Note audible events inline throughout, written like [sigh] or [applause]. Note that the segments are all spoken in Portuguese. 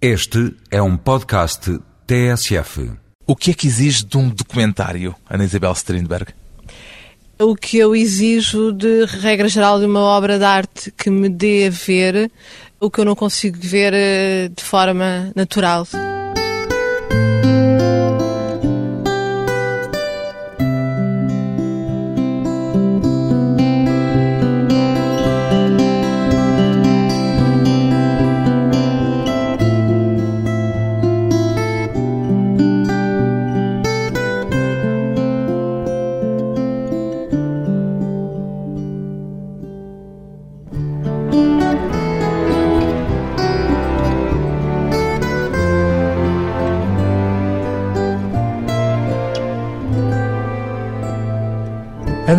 Este é um podcast TSF. O que é que exige de um documentário, Ana Isabel Strindberg? O que eu exijo de regra geral de uma obra de arte que me dê a ver o que eu não consigo ver eh, de forma natural.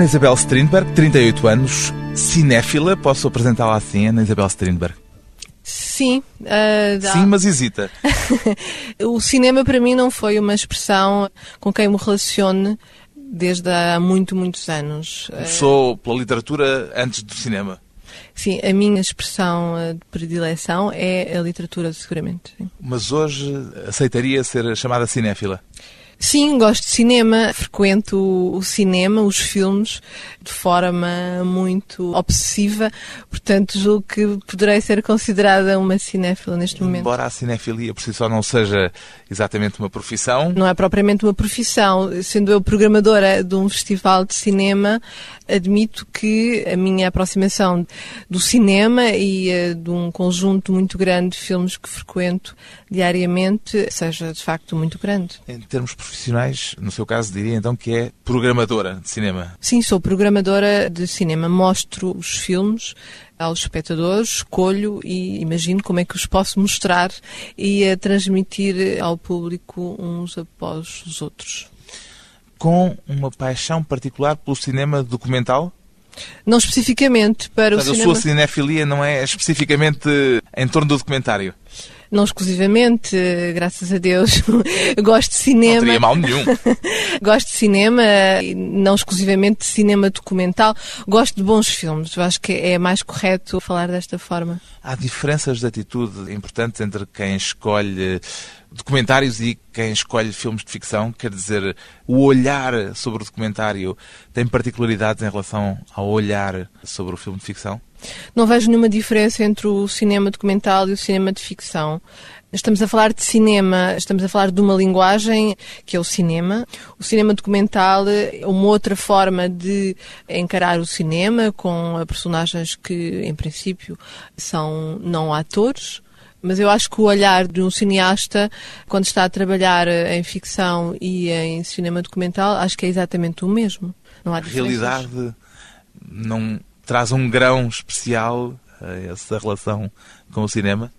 Isabel Strindberg, 38 anos, cinéfila, posso apresentá-la assim, Ana Isabel Strindberg? Sim, uh, Sim, mas hesita. [laughs] o cinema para mim não foi uma expressão com quem me relacione desde há muito, muitos anos. Sou pela literatura antes do cinema. Sim, a minha expressão uh, de predileção é a literatura, seguramente. sim. Mas hoje aceitaria ser chamada cinéfila. Sim, gosto de cinema, frequento o- cinema, os filmes, de forma muito obsessiva, portanto julgo que poderei ser considerada uma cinéfila neste momento. Embora a cinefilia por si só não seja exatamente uma profissão, Não é propriamente uma profissão. Sendo eu programadora de um festival de cinema, admito que a minha aproximação do cinema e de um conjunto muito grande de filmes que frequento diariamente seja de facto muito grande. em termos profissionais, no seu caso diria então que é programadora de cinema. Sim, sou programadora de cinema. Mostro os filmes aos espectadores, escolho e imagino como é que os posso mostrar e transmitir ao público uns após os outros. Com uma paixão particular pelo cinema documental? Não especificamente para o Portanto, a cinema, sua cinefilia não é especificamente em torno do documentário. Não exclusivamente, graças a Deus. [laughs] Gosto de Não cinema. teria mal nenhum. [laughs] Gosto de cinema, não exclusivamente de cinema documental. Gosto de bons filmes. Eu acho que é mais correto falar desta forma. Há diferenças de atitude importantes entre quem escolhe documentários e quem escolhe filmes de ficção. Quer dizer, o olhar sobre o documentário tem particularidades em relação ao olhar sobre o filme de ficção? Não vejo nenhuma diferença entre o cinema documental e o cinema de ficção. Estamos a falar de cinema, estamos a falar de uma linguagem que é o cinema. O cinema documental é uma outra forma de encarar o cinema com personagens que, em princípio, são não atores. Mas eu acho que o olhar de um cineasta, quando está a trabalhar em ficção e em cinema documental, acho que é exatamente o mesmo. Não há A diferenças. realidade não traz um grão especial a essa relação com o cinema?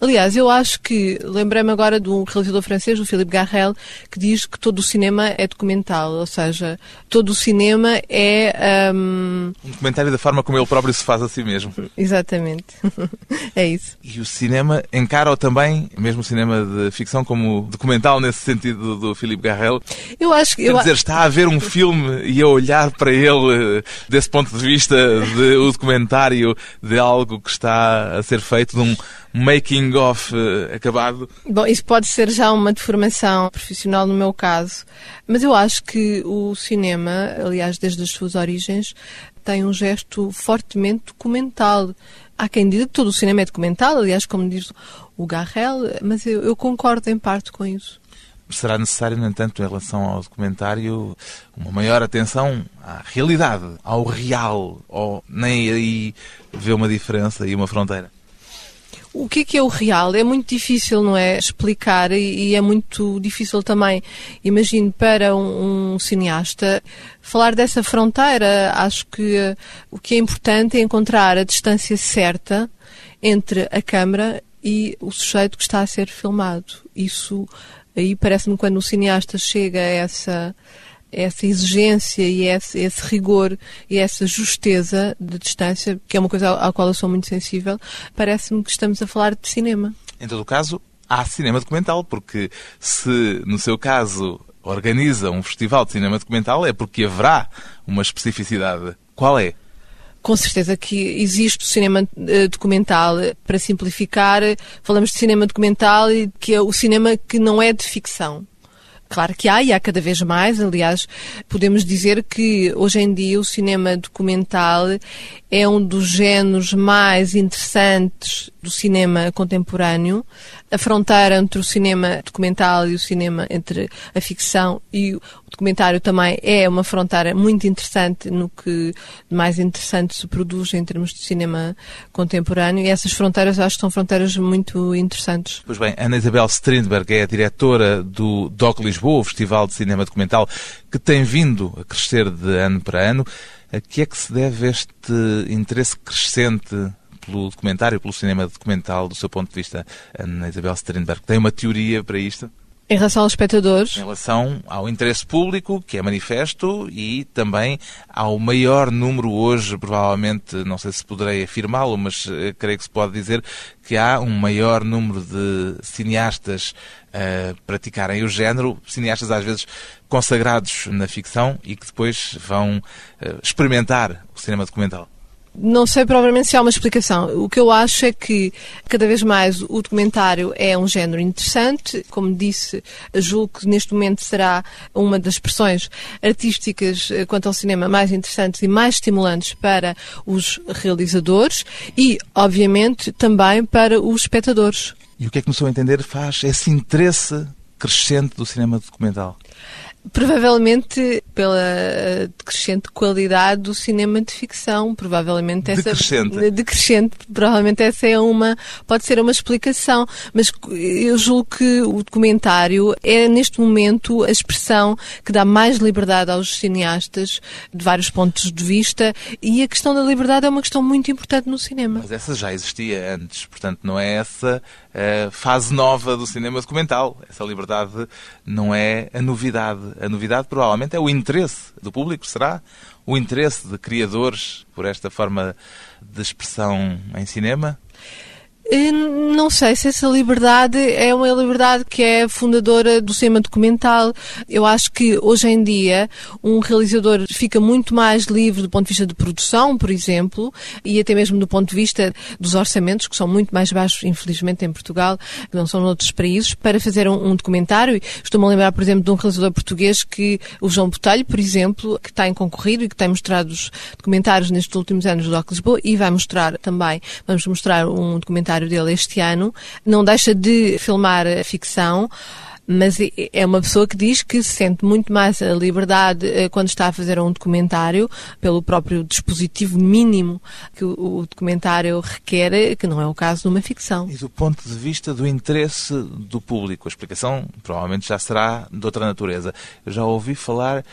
Aliás, eu acho que, lembrei-me agora de um realizador francês, o Philippe Garrel, que diz que todo o cinema é documental, ou seja, todo o cinema é. hum, Um documentário da forma como ele próprio se faz a si mesmo. exatamente. [laughs] é isso. E o cinema encara-o também, mesmo o cinema de ficção, como documental nesse sentido do Philippe Garrel. Eu acho que. Quer Eu, dizer, está a ver um filme e a olhar para ele eh, desse ponto de vista de o documentário de algo que está a ser feito, de um making of eh, acabado. Bom, isso pode ser já uma deformação profissional no meu caso, mas eu acho que o cinema, aliás, desde as suas origens, tem um gesto fortemente documental. Há quem diga que todo o cinema é documental, aliás, como diz o Garrel, mas eu, eu concordo em parte com isso. Será necessário, no entanto, em relação ao documentário, uma maior atenção à realidade, ao real, ou nem aí vê uma diferença e uma fronteira. O que é que é o real? É muito difícil, não é? Explicar e, e é muito difícil também, imagino, para um, um cineasta falar dessa fronteira. Acho que eh, o que é importante é encontrar a distância certa entre a câmara e o sujeito que está a ser filmado. Isso aí parece-me quando o cineasta chega a essa essa exigência e esse, esse rigor e essa justeza de distância, que é uma coisa à, à qual eu sou muito sensível, parece-me que estamos a falar de cinema. Em todo o caso, há cinema documental, porque se, no seu caso, organiza um festival de cinema documental, é porque haverá uma especificidade. Qual é? Com certeza que existe o cinema eh, documental. Para simplificar, falamos de cinema documental e que é o cinema que não é de ficção. Claro que há e há cada vez mais. Aliás, podemos dizer que hoje em dia o cinema documental é um dos géneros mais interessantes do cinema contemporâneo. A fronteira entre o cinema documental e o cinema entre a ficção e documentário também é uma fronteira muito interessante no que mais interessante se produz em termos de cinema contemporâneo e essas fronteiras acho que são fronteiras muito interessantes. Pois bem, Ana Isabel Strindberg é a diretora do DOC Lisboa, o Festival de Cinema Documental, que tem vindo a crescer de ano para ano. A que é que se deve este interesse crescente pelo documentário, pelo cinema documental, do seu ponto de vista, Ana Isabel Strindberg? Tem uma teoria para isto? Em relação aos espectadores? Em relação ao interesse público, que é manifesto, e também ao maior número hoje, provavelmente, não sei se poderei afirmá-lo, mas uh, creio que se pode dizer que há um maior número de cineastas a uh, praticarem o género, cineastas às vezes consagrados na ficção e que depois vão uh, experimentar o cinema documental. Não sei provavelmente se há uma explicação. O que eu acho é que cada vez mais o documentário é um género interessante. Como disse, julgo que neste momento será uma das expressões artísticas eh, quanto ao cinema mais interessantes e mais estimulantes para os realizadores e, obviamente, também para os espectadores. E o que é que, no seu entender, faz esse interesse crescente do cinema documental? Provavelmente pela decrescente qualidade do cinema de ficção, provavelmente essa decrescente. decrescente, provavelmente essa é uma pode ser uma explicação, mas eu julgo que o documentário é neste momento a expressão que dá mais liberdade aos cineastas de vários pontos de vista e a questão da liberdade é uma questão muito importante no cinema. Mas essa já existia antes, portanto não é essa a fase nova do cinema documental. Essa liberdade não é a novidade. A novidade provavelmente é o interesse do público, será? O interesse de criadores por esta forma de expressão em cinema? Não sei se essa liberdade é uma liberdade que é fundadora do cinema documental. Eu acho que hoje em dia um realizador fica muito mais livre do ponto de vista de produção, por exemplo, e até mesmo do ponto de vista dos orçamentos, que são muito mais baixos, infelizmente, em Portugal, que não são noutros países, para fazer um, um documentário. Estou-me a lembrar, por exemplo, de um realizador português que, o João Botelho, por exemplo, que tem concorrido e que tem mostrado os documentários nestes últimos anos do Doc Lisboa e vai mostrar também, vamos mostrar um documentário documentário dele este ano, não deixa de filmar ficção, mas é uma pessoa que diz que se sente muito mais a liberdade eh, quando está a fazer um documentário, pelo próprio dispositivo mínimo que o documentário requer, que não é o caso de uma ficção. E do ponto de vista do interesse do público, a explicação provavelmente já será de outra natureza. Eu já ouvi falar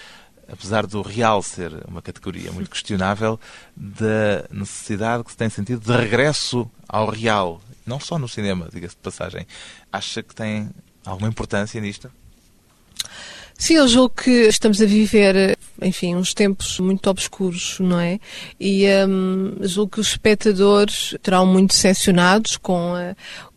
apesar do real ser uma categoria muito questionável, da necessidade que se tem sentido de regresso ao real, não só no cinema, diga-se de passagem. Acha que tem alguma importância nisto? Sim, eu julgo que estamos a viver, enfim, uns tempos muito obscuros, não é? E hum, julgo que os espectadores terão muito decepcionados com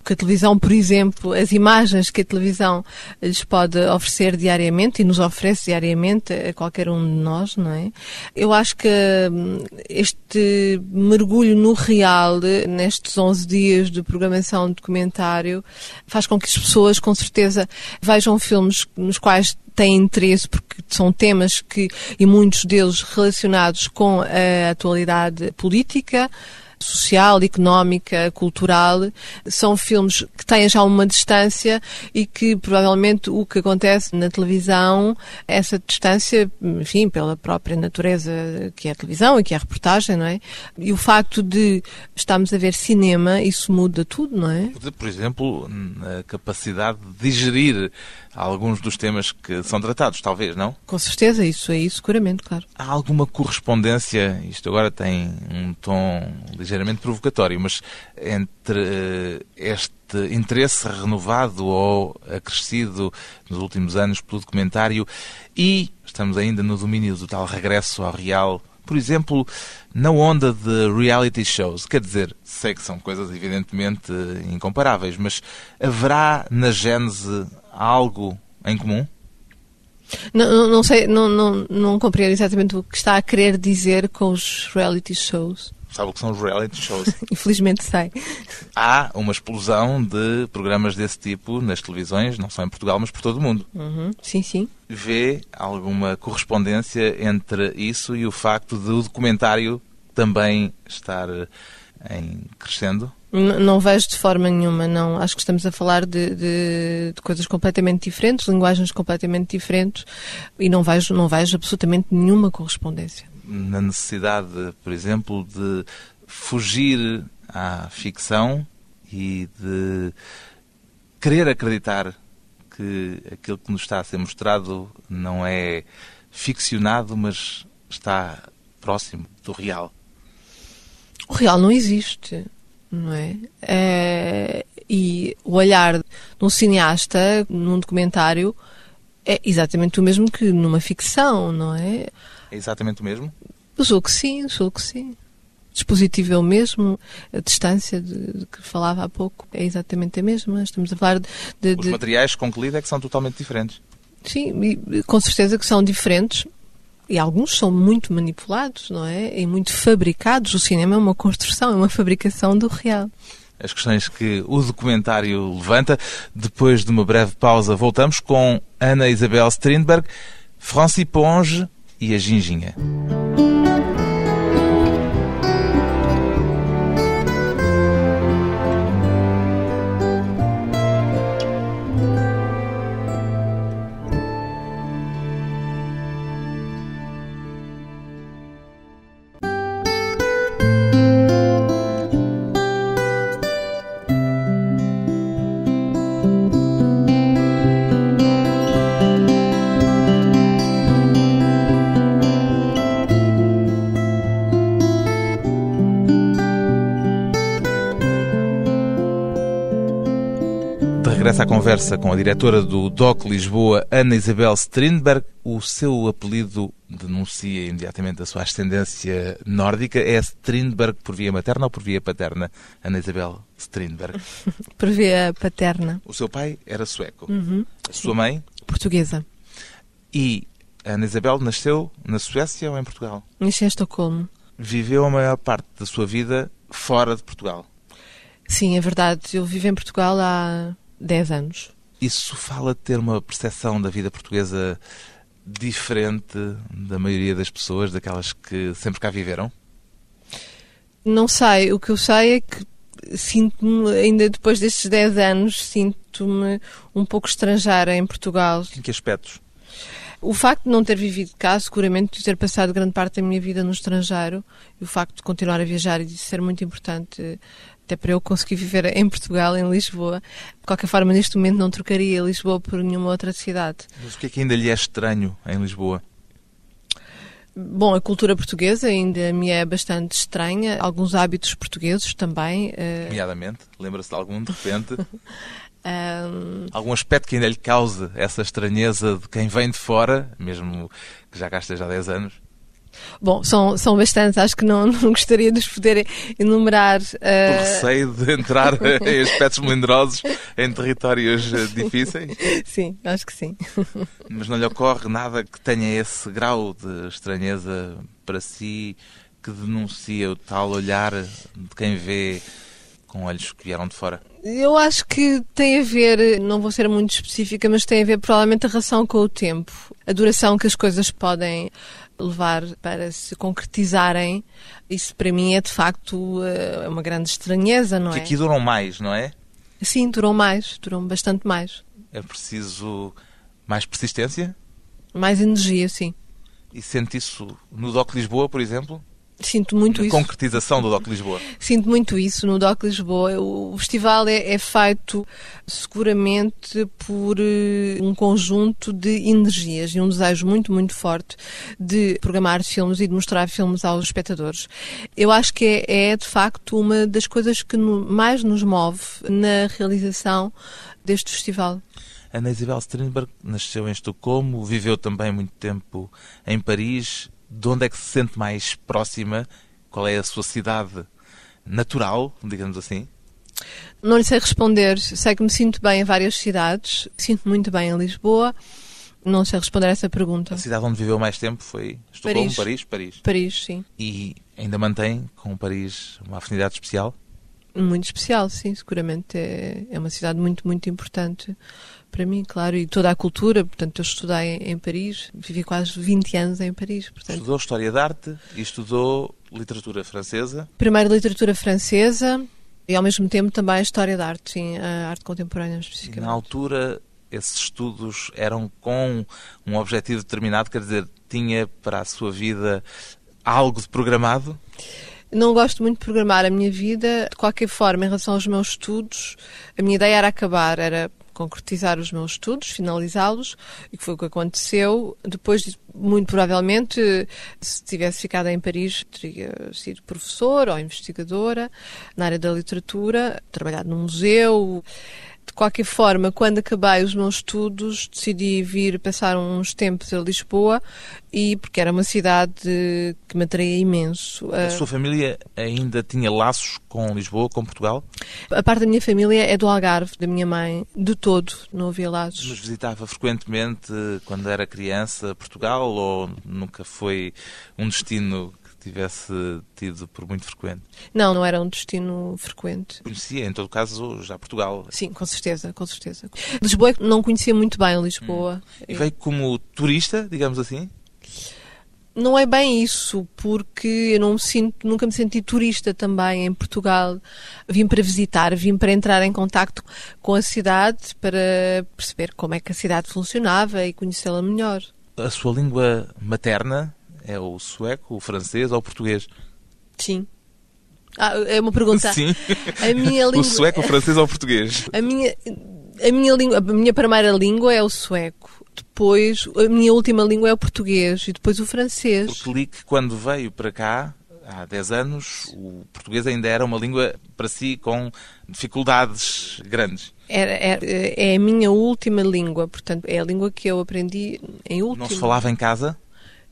que a televisão, por exemplo, as imagens que a televisão lhes pode oferecer diariamente e nos oferece diariamente a qualquer um de nós, não é? Eu acho que hum, este mergulho no real, nestes 11 dias de programação de documentário, faz com que as pessoas, com certeza, vejam filmes nos quais têm interesse porque são temas que, e muitos deles relacionados com a atualidade política, social, económica, cultural. São filmes que têm já uma distância e que provavelmente o que acontece na televisão, essa distância, enfim, pela própria natureza que é a televisão e que é a reportagem, não é? E o facto de estarmos a ver cinema, isso muda tudo, não é? Por exemplo, a capacidade de digerir alguns dos temas que são tratados, talvez, não? Com certeza, isso aí, seguramente, claro. Há alguma correspondência, isto agora tem um tom ligeiramente provocatório, mas entre eh, este interesse renovado ou acrescido nos últimos anos pelo documentário e estamos ainda no domínio do tal regresso ao real, por exemplo, na onda de reality shows. Quer dizer, sei que são coisas evidentemente incomparáveis, mas haverá na gênese algo em comum? Não, não sei, não, não, não compreendo exatamente o que está a querer dizer com os reality shows. Sabe o que são os reality shows? [laughs] Infelizmente sei. Há uma explosão de programas desse tipo nas televisões, não só em Portugal, mas por todo o mundo. Uhum. Sim, sim. Vê alguma correspondência entre isso e o facto de o documentário também estar em crescendo? Não vejo de forma nenhuma, não. Acho que estamos a falar de, de, de, coisas completamente diferentes, linguagens completamente diferentes e não vejo, não vejo absolutamente nenhuma correspondência na necessidade, por exemplo, de fugir à ficção e de querer acreditar que aquilo que nos está a ser mostrado não é ficcionado, mas está próximo do real. O real não existe, não é? é e o olhar de um cineasta num documentário é exatamente o mesmo que numa ficção, não é? É exatamente o mesmo? Julgo que sim, julgo que sim. O dispositivo é o mesmo, a distância de, de, que falava há pouco é exatamente a mesma. Estamos a falar de. de Os materiais com que lida é que são totalmente diferentes. Sim, com certeza que são diferentes. E alguns são muito manipulados, não é? E muito fabricados. O cinema é uma construção, é uma fabricação do real as questões que o documentário levanta. Depois de uma breve pausa, voltamos com Ana Isabel Strindberg, Franci Ponge e a ginginha. Regressa à conversa com a diretora do DOC Lisboa, Ana Isabel Strindberg. O seu apelido denuncia imediatamente a sua ascendência nórdica. É Strindberg por via materna ou por via paterna, Ana Isabel Strindberg? [laughs] por via paterna. O seu pai era sueco. Uhum. A sua mãe? Portuguesa. E Ana Isabel nasceu na Suécia ou em Portugal? Nasci em Estocolmo. Viveu a maior parte da sua vida fora de Portugal? Sim, é verdade. Eu vivo em Portugal há 10 anos. Isso fala de ter uma percepção da vida portuguesa diferente da maioria das pessoas, daquelas que sempre cá viveram? Não sei. O que eu sei é que sinto-me, ainda depois destes 10 anos, sinto-me um pouco estrangeira em Portugal. Em que aspectos? O facto de não ter vivido cá, seguramente de ter passado grande parte da minha vida no estrangeiro, e o facto de continuar a viajar e de ser muito importante até para eu conseguir viver em Portugal, em Lisboa. De qualquer forma, neste momento não trocaria Lisboa por nenhuma outra cidade. Mas o que é que ainda lhe é estranho em Lisboa? Bom, a cultura portuguesa ainda me é bastante estranha, alguns hábitos portugueses também. Uh... Nomeadamente, lembra-se de algum de repente? [laughs] um... Algum aspecto que ainda lhe cause essa estranheza de quem vem de fora, mesmo que já cá esteja há 10 anos? Bom, são, são bastantes, acho que não, [laughs] não gostaria de os poder enumerar. Uh... Por receio de entrar [laughs] em aspectos melindrosos em territórios eh, difíceis? Sim, acho que sim. [laughs] Mas não lhe ocorre nada que tenha esse grau de estranheza para si que denuncia o tal olhar de quem vê com olhos que vieram de fora? Eu acho que tem a ver, não vou ser muito específica, mas tem a ver provavelmente a relação com o tempo, a duração que as coisas podem levar para se concretizarem. Isso para mim é de facto eh, uma grande estranheza, não que é? Que aqui duram mais, não é? Sim, duram mais, duram bastante mais. É preciso mais persistência? Mais energia, sim. E sente isso no DOC Lisboa, por exemplo? Sinto muito Na isso. concretização do DOC Lisboa. Sinto muito isso no DOC Lisboa. O festival é, é feito seguramente por uh, um conjunto de energias e um desejo muito, muito forte de programar filmes e de mostrar filmes aos espectadores. Eu acho que é, é de facto uma das coisas que no, mais nos move na realização deste festival. Ana Isabel Strindberg nasceu em Estocolmo, viveu também muito tempo em Paris de onde é que se sente mais próxima? Qual é a sua cidade natural, digamos assim? Não lhe sei responder. Sei que me sinto bem em várias cidades. Sinto muito bem em Lisboa. Não sei responder a essa pergunta. A cidade onde viveu mais tempo foi Estocolmo, Paris. Paris, Paris. Paris, sim. E ainda mantém com Paris uma afinidade especial? Muito especial, sim, seguramente. É, é uma cidade muito, muito importante para mim, claro, e toda a cultura. Portanto, eu estudei em, em Paris, vivi quase 20 anos em Paris. Portanto, Estudou História da Arte e estudou Literatura Francesa. primeiro literatura francesa e ao mesmo tempo também a história da arte, sim, a arte contemporânea especificamente. Na altura, esses estudos eram com um objetivo determinado, quer dizer, tinha para a sua vida algo de programado? Não gosto muito de programar a minha vida. De qualquer forma, em relação aos meus estudos, a minha ideia era acabar, era concretizar os meus estudos, finalizá-los, e foi o que aconteceu. Depois, muito provavelmente, se tivesse ficado em Paris, teria sido professora ou investigadora na área da literatura, trabalhado num museu. De qualquer forma, quando acabei os meus estudos, decidi vir passar uns tempos a Lisboa e porque era uma cidade que me atraía imenso. A sua família ainda tinha laços com Lisboa, com Portugal? A parte da minha família é do Algarve, da minha mãe, de todo, não havia laços. Mas visitava frequentemente, quando era criança, Portugal ou nunca foi um destino tivesse tido por muito frequente? Não, não era um destino frequente. Conhecia, em todo caso, já Portugal. Sim, com certeza, com certeza. Lisboa não conhecia muito bem Lisboa. E veio como turista, digamos assim? Não é bem isso, porque eu não me sinto, nunca me senti turista também em Portugal. Vim para visitar, vim para entrar em contacto com a cidade, para perceber como é que a cidade funcionava e conhecê-la melhor. A sua língua materna é o sueco, o francês ou o português? Sim. Ah, é uma pergunta. Sim. A minha [laughs] língua... O sueco, o francês ou o português? A minha, a minha língua, a minha primeira língua é o sueco. Depois, a minha última língua é o português e depois o francês. Porque li que quando veio para cá, há 10 anos, o português ainda era uma língua para si com dificuldades grandes. Era, é, é a minha última língua, portanto, é a língua que eu aprendi em último. Não se falava em casa?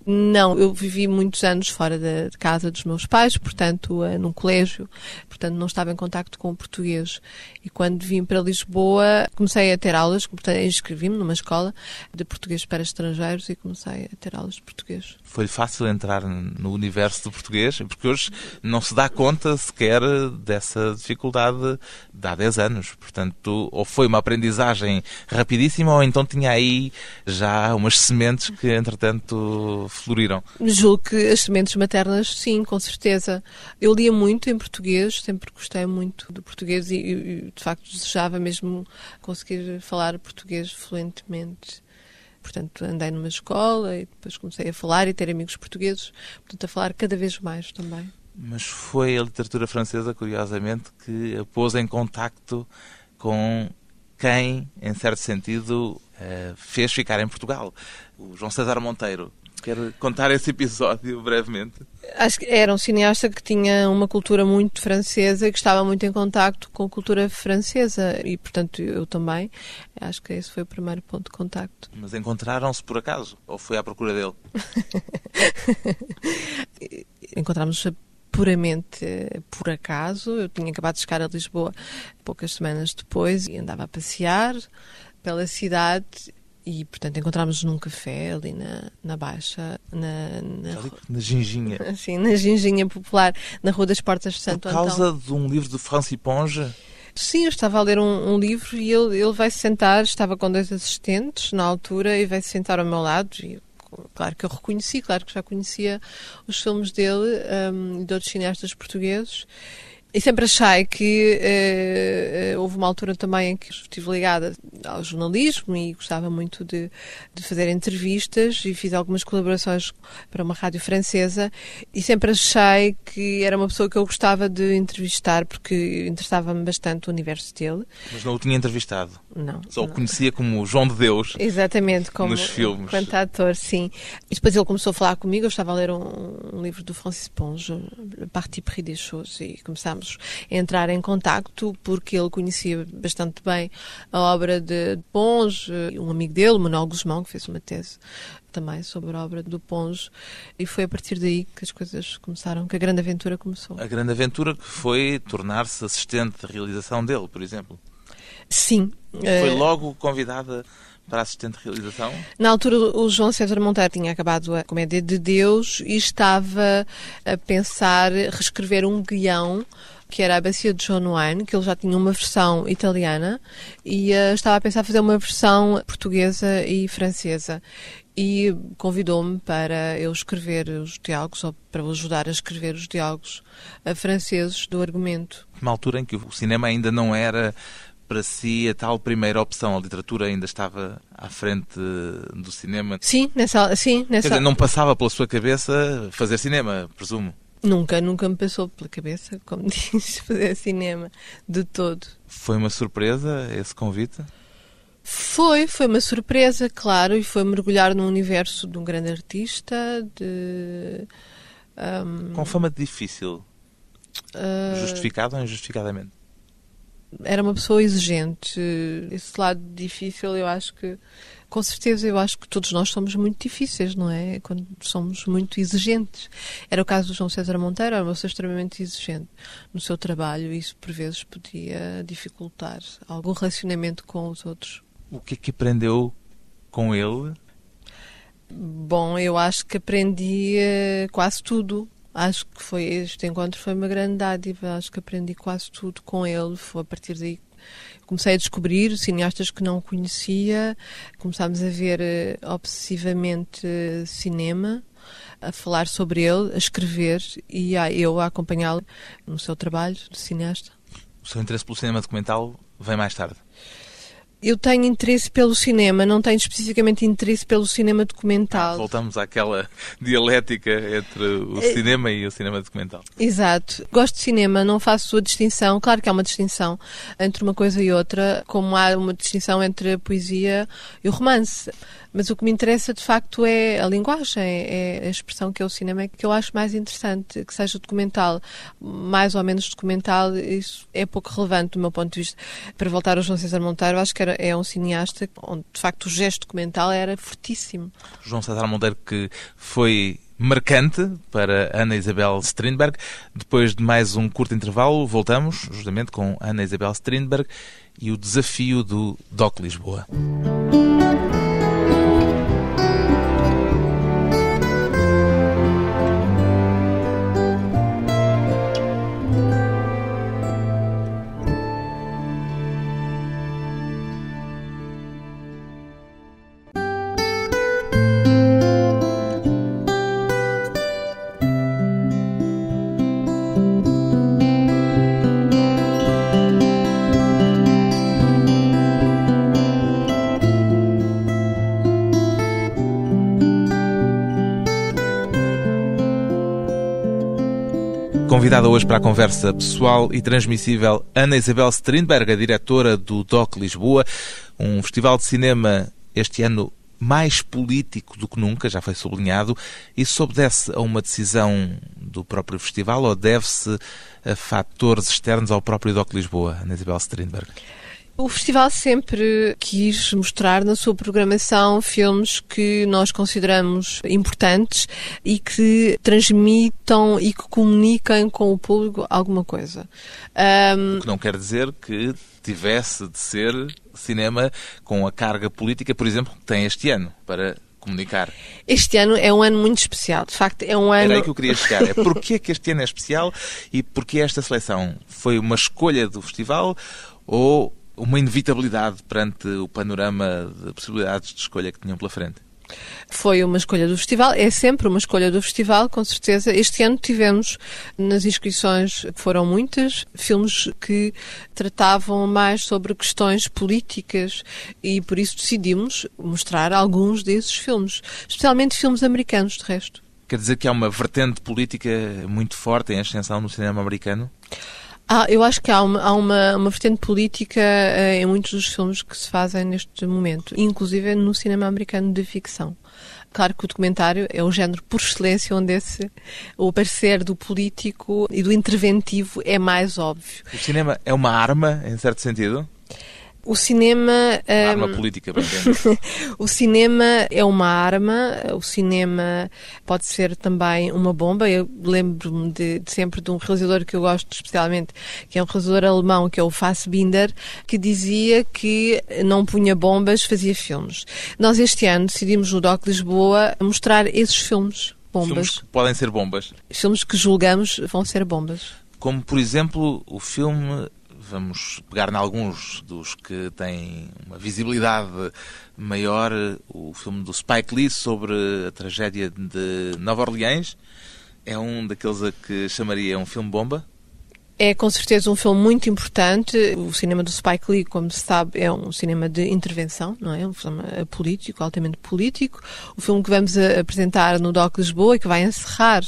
Não, eu vivi muitos anos fora da casa dos meus pais, portanto, uh, num colégio, portanto, não estava em contacto com o português. E quando vim para Lisboa, comecei a ter aulas, portanto, inscrevi-me numa escola de português para estrangeiros e comecei a ter aulas de português. Foi fácil entrar no universo do português? Porque hoje não se dá conta sequer dessa dificuldade de há 10 anos. Portanto, ou foi uma aprendizagem rapidíssima ou então tinha aí já umas sementes que, entretanto, floriram? Julgo que as sementes maternas, sim, com certeza. Eu lia muito em português, sempre gostei muito do português e, e de facto, desejava mesmo conseguir falar português fluentemente. Portanto, andei numa escola e depois comecei a falar e ter amigos portugueses, portanto, a falar cada vez mais também. Mas foi a literatura francesa, curiosamente, que a pôs em contacto com quem, em certo sentido, fez ficar em Portugal. O João César Monteiro. Quer contar esse episódio brevemente? Acho que era um cineasta que tinha uma cultura muito francesa e que estava muito em contacto com a cultura francesa e, portanto, eu também. Acho que esse foi o primeiro ponto de contacto. Mas encontraram-se por acaso? Ou foi à procura dele? [laughs] Encontramos puramente por acaso. Eu tinha acabado de chegar a Lisboa poucas semanas depois e andava a passear pela cidade e, portanto, encontramos num café ali na, na Baixa, na, na, ali, na Ginginha. [laughs] Sim, na Ginginha Popular, na Rua das Portas de Santo. Por causa Antão. de um livro de Francis Ponge? Sim, eu estava a ler um, um livro e ele, ele vai se sentar, estava com dois assistentes na altura e vai se sentar ao meu lado e claro que eu reconheci, claro que já conhecia os filmes dele um, de outros cineastas portugueses. E sempre achei que uh, houve uma altura também em que estive ligada ao jornalismo e gostava muito de, de, fazer entrevistas e fiz algumas colaborações para uma rádio francesa e sempre achei que era uma pessoa que eu gostava de entrevistar porque interessava-me bastante o universo dele. Mas não o tinha entrevistado? Não. Só não. o conhecia como João de Deus? Exatamente, como nos filmes. Quanto ator, sim. E depois ele começou a falar comigo, eu estava a ler um, um livro do Francis Ponge, Le Parti pris des choses, e começámos entrar em contacto porque ele conhecia bastante bem a obra de Ponge, um amigo dele, Manuel Guzmão, que fez uma tese também sobre a obra do Ponge e foi a partir daí que as coisas começaram, que a grande aventura começou. A grande aventura que foi tornar-se assistente de realização dele, por exemplo. Sim. Foi logo convidada para assistente de realização? Na altura, o João César Monteiro tinha acabado a Comédia de Deus e estava a pensar reescrever um guião que era a Bacia de John Wayne, que ele já tinha uma versão italiana e uh, estava a pensar fazer uma versão portuguesa e francesa. E convidou-me para eu escrever os diálogos, ou para o ajudar a escrever os diálogos uh, franceses do argumento. Uma altura em que o cinema ainda não era para si a tal primeira opção? A literatura ainda estava à frente do cinema? Sim, nessa, sim, nessa... Dizer, não passava pela sua cabeça fazer cinema, presumo? Nunca, nunca me passou pela cabeça, como [laughs] diz, fazer cinema, de todo. Foi uma surpresa esse convite? Foi, foi uma surpresa, claro, e foi mergulhar no universo de um grande artista, de... Um, Com fama de difícil. Uh, Justificado ou injustificadamente? era uma pessoa exigente. Esse lado difícil, eu acho que, com certeza, eu acho que todos nós somos muito difíceis, não é? Quando somos muito exigentes. Era o caso do João César Monteiro, era uma pessoa extremamente exigente no seu trabalho e isso, por vezes, podia dificultar algum relacionamento com os outros. O que é que aprendeu com ele? Bom, eu acho que aprendi uh, quase tudo acho que foi este encontro foi uma grande dádiva. Acho que aprendi quase tudo com ele. Foi a partir daí comecei a descobrir cineastas que não conhecia. Começámos a ver uh, obsessivamente uh, cinema, a falar sobre ele, a escrever e a, eu a acompanhá-lo no seu trabalho de cineasta. O seu interesse pelo cinema documental vem mais tarde? Eu tenho interesse pelo cinema, não tenho especificamente interesse pelo cinema documental. Voltamos àquela dialética entre o é... cinema e o cinema documental. Exato. Gosto de cinema, não faço a distinção. Claro que há uma distinção entre uma coisa e outra, como há uma distinção entre a poesia e o romance. Mas o que me interessa de facto é a linguagem, é a expressão que é o cinema, que eu acho mais interessante, que seja documental, mais ou menos documental, isso é pouco relevante do meu ponto de vista. Para voltar ao João César Monteiro, acho que era, é um cineasta onde de facto o gesto documental era fortíssimo. João César Monteiro que foi marcante para Ana Isabel Strindberg. Depois de mais um curto intervalo, voltamos justamente com Ana Isabel Strindberg e o desafio do DOC Lisboa. Convidada hoje para a conversa pessoal e transmissível Ana Isabel Strindberg, diretora do DOC Lisboa, um festival de cinema este ano mais político do que nunca, já foi sublinhado. Isso obedece a uma decisão do próprio festival ou deve-se a fatores externos ao próprio DOC Lisboa, Ana Isabel Strindberg? O festival sempre quis mostrar na sua programação filmes que nós consideramos importantes e que transmitam e que comuniquem com o público alguma coisa. Um... O que não quer dizer que tivesse de ser cinema com a carga política, por exemplo, que tem este ano, para comunicar. Este ano é um ano muito especial. De facto, é um ano. Era aí que eu queria chegar. É porquê que este ano é especial e porquê esta seleção? Foi uma escolha do festival ou uma inevitabilidade perante o panorama de possibilidades de escolha que tinham pela frente? Foi uma escolha do festival, é sempre uma escolha do festival, com certeza. Este ano tivemos nas inscrições, foram muitas, filmes que tratavam mais sobre questões políticas e por isso decidimos mostrar alguns desses filmes, especialmente filmes americanos, de resto. Quer dizer que há uma vertente política muito forte em ascensão no cinema americano? Ah, eu acho que há uma, há uma, uma vertente política uh, em muitos dos filmes que se fazem neste momento, inclusive no cinema americano de ficção. Claro que o documentário é o género por excelência onde esse, o parecer do político e do interventivo é mais óbvio. O cinema é uma arma, em certo sentido? O cinema. Arma um, política, bem [laughs] O cinema é uma arma, o cinema pode ser também uma bomba. Eu lembro-me de, de, sempre de um realizador que eu gosto especialmente, que é um realizador alemão, que é o Fassbinder, que dizia que não punha bombas, fazia filmes. Nós este ano decidimos no DOC Lisboa mostrar esses filmes. Bombas. Filmes que podem ser bombas. Filmes que julgamos vão ser bombas. Como, por exemplo, o filme vamos pegar em alguns dos que têm uma visibilidade maior, o filme do Spike Lee sobre a tragédia de Nova Orleans. É um daqueles a que chamaria um filme bomba? É com certeza um filme muito importante. O cinema do Spike Lee, como se sabe, é um cinema de intervenção, não é? Um filme político, altamente político. O filme que vamos apresentar no DOC Lisboa e que vai encerrar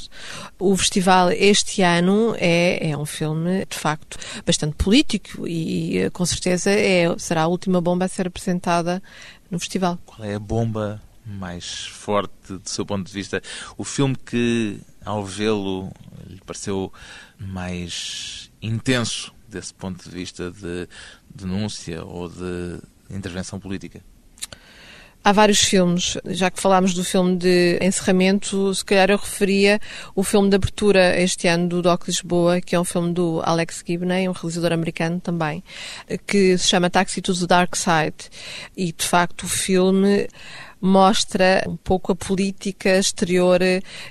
o festival este ano é, é um filme, de facto, bastante político e com certeza é, será a última bomba a ser apresentada no festival. Qual é a bomba mais forte do seu ponto de vista? O filme que, ao vê-lo, lhe pareceu mais intenso desse ponto de vista de denúncia ou de intervenção política? Há vários filmes, já que falámos do filme de encerramento, se calhar eu referia o filme de abertura este ano do Doc Lisboa, que é um filme do Alex Gibney, um realizador americano também, que se chama Taxi to the Dark Side. E de facto o filme mostra um pouco a política exterior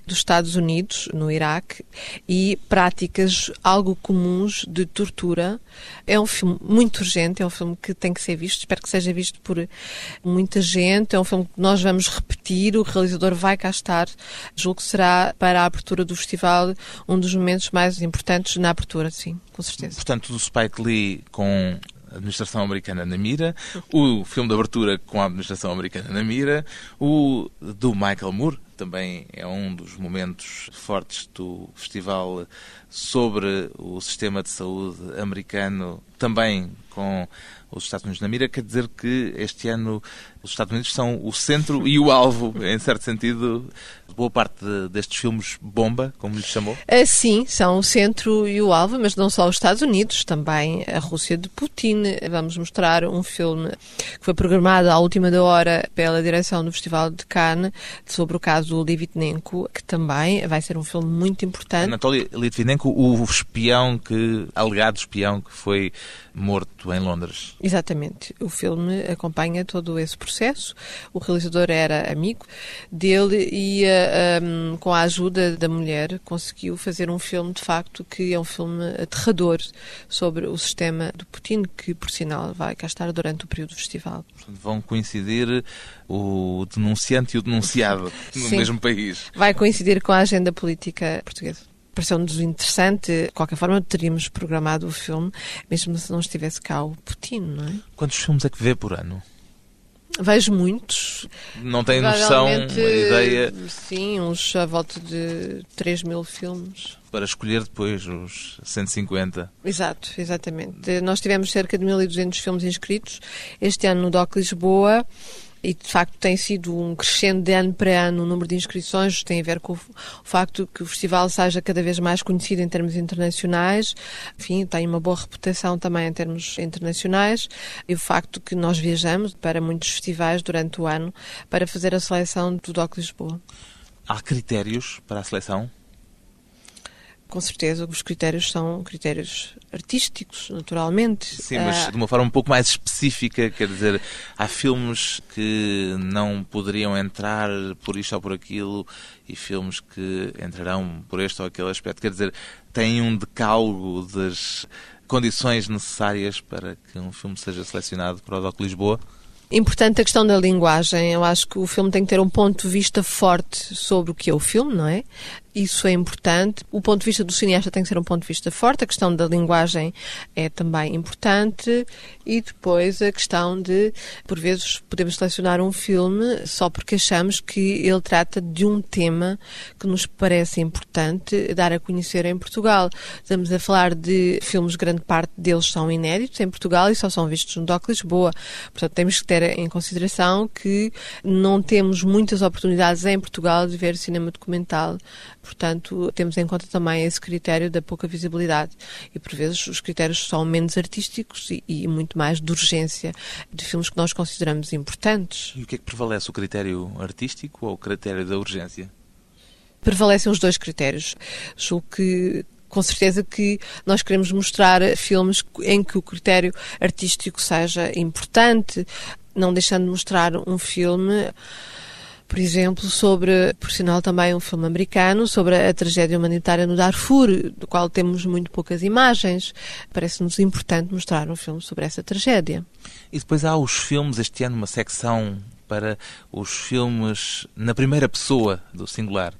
dos Estados Unidos no Iraque e práticas algo comuns de tortura. É um filme muito urgente, é um filme que tem que ser visto, espero que seja visto por muita gente. É um filme que nós vamos repetir, o realizador vai cá estar. Julgo que será para a abertura do festival um dos momentos mais importantes na abertura, sim, com certeza. Portanto, do Spike Lee com administração americana na mira, o filme de abertura com a administração americana na mira, o do Michael Moore, também é um dos momentos fortes do festival sobre o sistema de saúde americano, também com os Estados Unidos na mira, quer dizer que este ano os Estados Unidos são o centro e o alvo, [laughs] em certo sentido, boa parte de, destes filmes bomba, como lhe chamou? Uh, sim, são o centro e o alvo, mas não só os Estados Unidos, também a Rússia de Putin. Vamos mostrar um filme que foi programado à última da hora pela direção do Festival de Cannes sobre o caso do Litvinenko, que também vai ser um filme muito importante. Anatoly Litvinenko, o espião que, alegado espião que foi morto em Londres. Exatamente. O filme acompanha todo esse processo. O realizador era amigo dele e, um, com a ajuda da mulher, conseguiu fazer um filme, de facto, que é um filme aterrador sobre o sistema do Putin, que, por sinal, vai cá estar durante o período do festival. Vão coincidir o denunciante e o denunciado [laughs] no Sim. mesmo país. Vai coincidir com a agenda política portuguesa pareceu-nos interessante. De qualquer forma, teríamos programado o filme, mesmo se não estivesse cá o Putin, não é? Quantos filmes é que vê por ano? Vejo muitos. Não tem noção, ideia? Sim, uns à volta de 3 mil filmes. Para escolher depois os 150. Exato, exatamente. Nós tivemos cerca de 1.200 filmes inscritos este ano no DOC Lisboa e de facto tem sido um crescendo de ano para ano o número de inscrições, tem a ver com o facto que o festival seja cada vez mais conhecido em termos internacionais, enfim, tem uma boa reputação também em termos internacionais e o facto que nós viajamos para muitos festivais durante o ano para fazer a seleção do DOC Lisboa. Há critérios para a seleção? Com certeza, os critérios são critérios artísticos, naturalmente. Sim, mas ah, de uma forma um pouco mais específica, quer dizer, há filmes que não poderiam entrar por isto ou por aquilo e filmes que entrarão por este ou aquele aspecto. Quer dizer, tem um decálogo das condições necessárias para que um filme seja selecionado para o DOC Lisboa? Importante a questão da linguagem. Eu acho que o filme tem que ter um ponto de vista forte sobre o que é o filme, não é? Isso é importante. O ponto de vista do cineasta tem que ser um ponto de vista forte. A questão da linguagem é também importante. E depois a questão de, por vezes, podemos selecionar um filme só porque achamos que ele trata de um tema que nos parece importante dar a conhecer em Portugal. Estamos a falar de filmes, grande parte deles são inéditos em Portugal e só são vistos no DOC Lisboa. Portanto, temos que ter em consideração que não temos muitas oportunidades em Portugal de ver cinema documental Portanto, temos em conta também esse critério da pouca visibilidade. E, por vezes, os critérios são menos artísticos e, e muito mais de urgência de filmes que nós consideramos importantes. E o que é que prevalece, o critério artístico ou o critério da urgência? Prevalecem os dois critérios. Julgo que com certeza que nós queremos mostrar filmes em que o critério artístico seja importante, não deixando de mostrar um filme por exemplo, sobre, por sinal também um filme americano, sobre a tragédia humanitária no Darfur, do qual temos muito poucas imagens. Parece-nos importante mostrar um filme sobre essa tragédia. E depois há os filmes, este ano uma secção para os filmes na primeira pessoa do singular.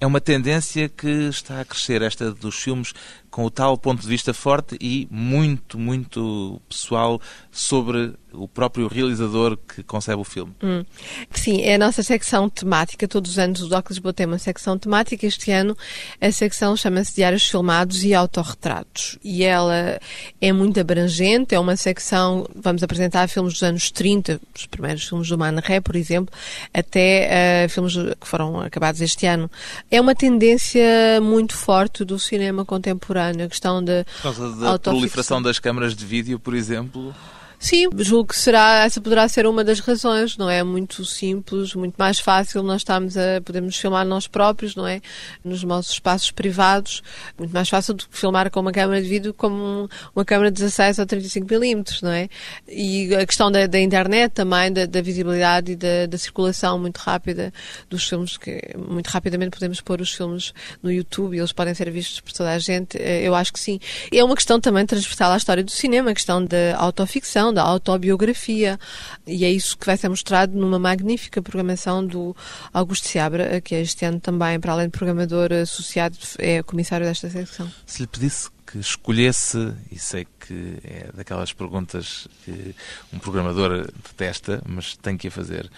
É uma tendência que está a crescer, esta dos filmes com o tal ponto de vista forte e muito, muito pessoal sobre o próprio realizador que concebe o filme. Hum. Sim, é a nossa secção temática. Todos os anos o Doc Lisboa tem uma secção temática. Este ano a secção chama-se Diários Filmados e Autorretratos. E ela é muito abrangente. É uma secção, vamos apresentar filmes dos anos 30, os primeiros filmes do Man Ré, por exemplo, até uh, filmes que foram acabados este ano. É uma tendência muito forte do cinema contemporâneo contemporâneo, a questão da Por causa da proliferação das câmaras de vídeo, por exemplo. Sim, julgo que será, essa poderá ser uma das razões, não é? Muito simples, muito mais fácil nós estamos a podermos filmar nós próprios, não é? Nos nossos espaços privados, muito mais fácil do que filmar com uma câmera de vídeo como uma câmera de 16 ou 35 milímetros, não é? E a questão da, da internet também, da, da visibilidade e da, da, circulação muito rápida dos filmes, que muito rapidamente podemos pôr os filmes no YouTube e eles podem ser vistos por toda a gente, eh, eu acho que sim. E é uma questão também transversal à história do cinema, a questão da autoficção, da autobiografia. E é isso que vai ser mostrado numa magnífica programação do Augusto Seabra, que este ano também, para além de programador associado, é comissário desta secção. Se lhe pedisse que escolhesse, e sei que é daquelas perguntas que um programador detesta, mas tem que a fazer,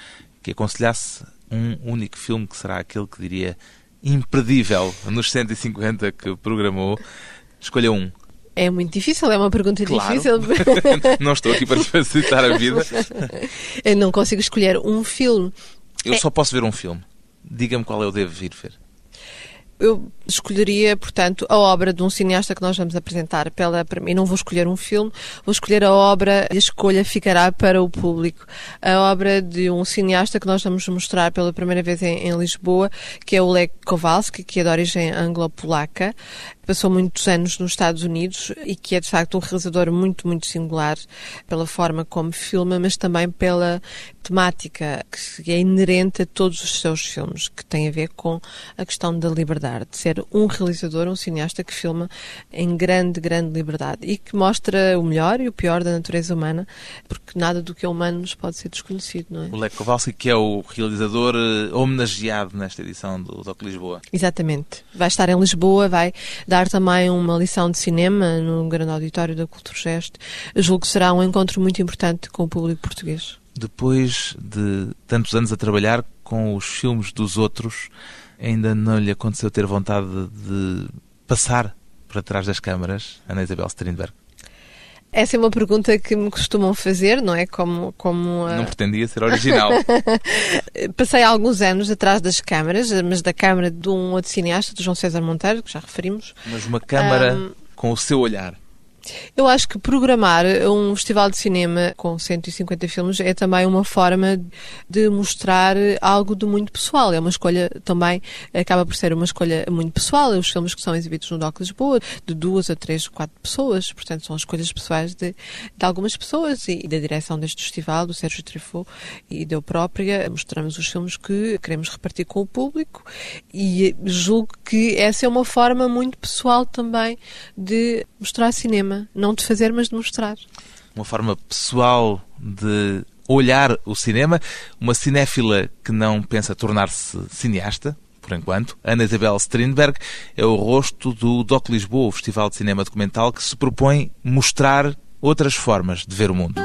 que aconselhasse um único filme que será aquele que diria imperdível nos 150 que programou, escolha um. É muito difícil, é uma pergunta claro. difícil. [laughs] não estou aqui para facilitar a vida. [laughs] Eu não consigo escolher um filme. Eu é... só posso ver um filme. Diga-me qual eu devo vir ver. Eu escolheria, portanto, a obra de um cineasta que nós vamos apresentar pela e não vou escolher um filme, vou escolher a obra e a escolha ficará para o público. A obra de um cineasta que nós vamos mostrar pela primeira vez em, em Lisboa, que é o Lech Kowalski, que é de origem anglo-polaca passou muitos anos nos Estados Unidos e que é de facto um realizador muito, muito singular pela forma como filma, mas também pela temática que é inerente a todos os seus filmes, que tem a ver com a questão da liberdade, de ser um realizador, um cineasta que filma em grande, grande liberdade e que mostra o melhor e o pior da natureza humana, porque nada do que é humano nos pode ser desconhecido, não é? O Lech Kowalski, que é o realizador eh, homenageado nesta edição do Doc Lisboa. Exatamente. Vai estar em Lisboa, vai dar também uma lição de cinema no grande auditório da Culturgest. Julgo que será um encontro muito importante com o público português. Depois de tantos anos a trabalhar com os filmes dos outros, ainda não lhe aconteceu ter vontade de passar para trás das câmaras, Ana Isabel Strindberg? Essa é uma pergunta que me costumam fazer, não é? Como, como Não pretendia ser original. [laughs] Passei alguns anos atrás das câmaras, mas da câmara de um outro cineasta, do João César Monteiro, que já referimos. Mas uma câmara um... com o seu olhar. Eu acho que programar um festival de cinema com 150 filmes é também uma forma de mostrar algo de muito pessoal. É uma escolha também, acaba por ser uma escolha muito pessoal. Os filmes que são exibidos no DOC Lisboa, de duas a três, quatro pessoas, portanto são escolhas pessoais de, de algumas pessoas e, da direção deste festival, do Sérgio Trifou e da eu própria. Mostramos os filmes que queremos repartir com o público e julgo que essa é uma forma muito pessoal também de mostrar cinema cinema. Não de fazer, mas de mostrar. Uma forma pessoal de olhar o cinema. Uma cinéfila que não pensa tornar-se cineasta, por enquanto. Ana Isabel Strindberg é o rosto do Doc Lisboa, o Festival de Cinema Documental, que se propõe mostrar outras formas de ver o mundo.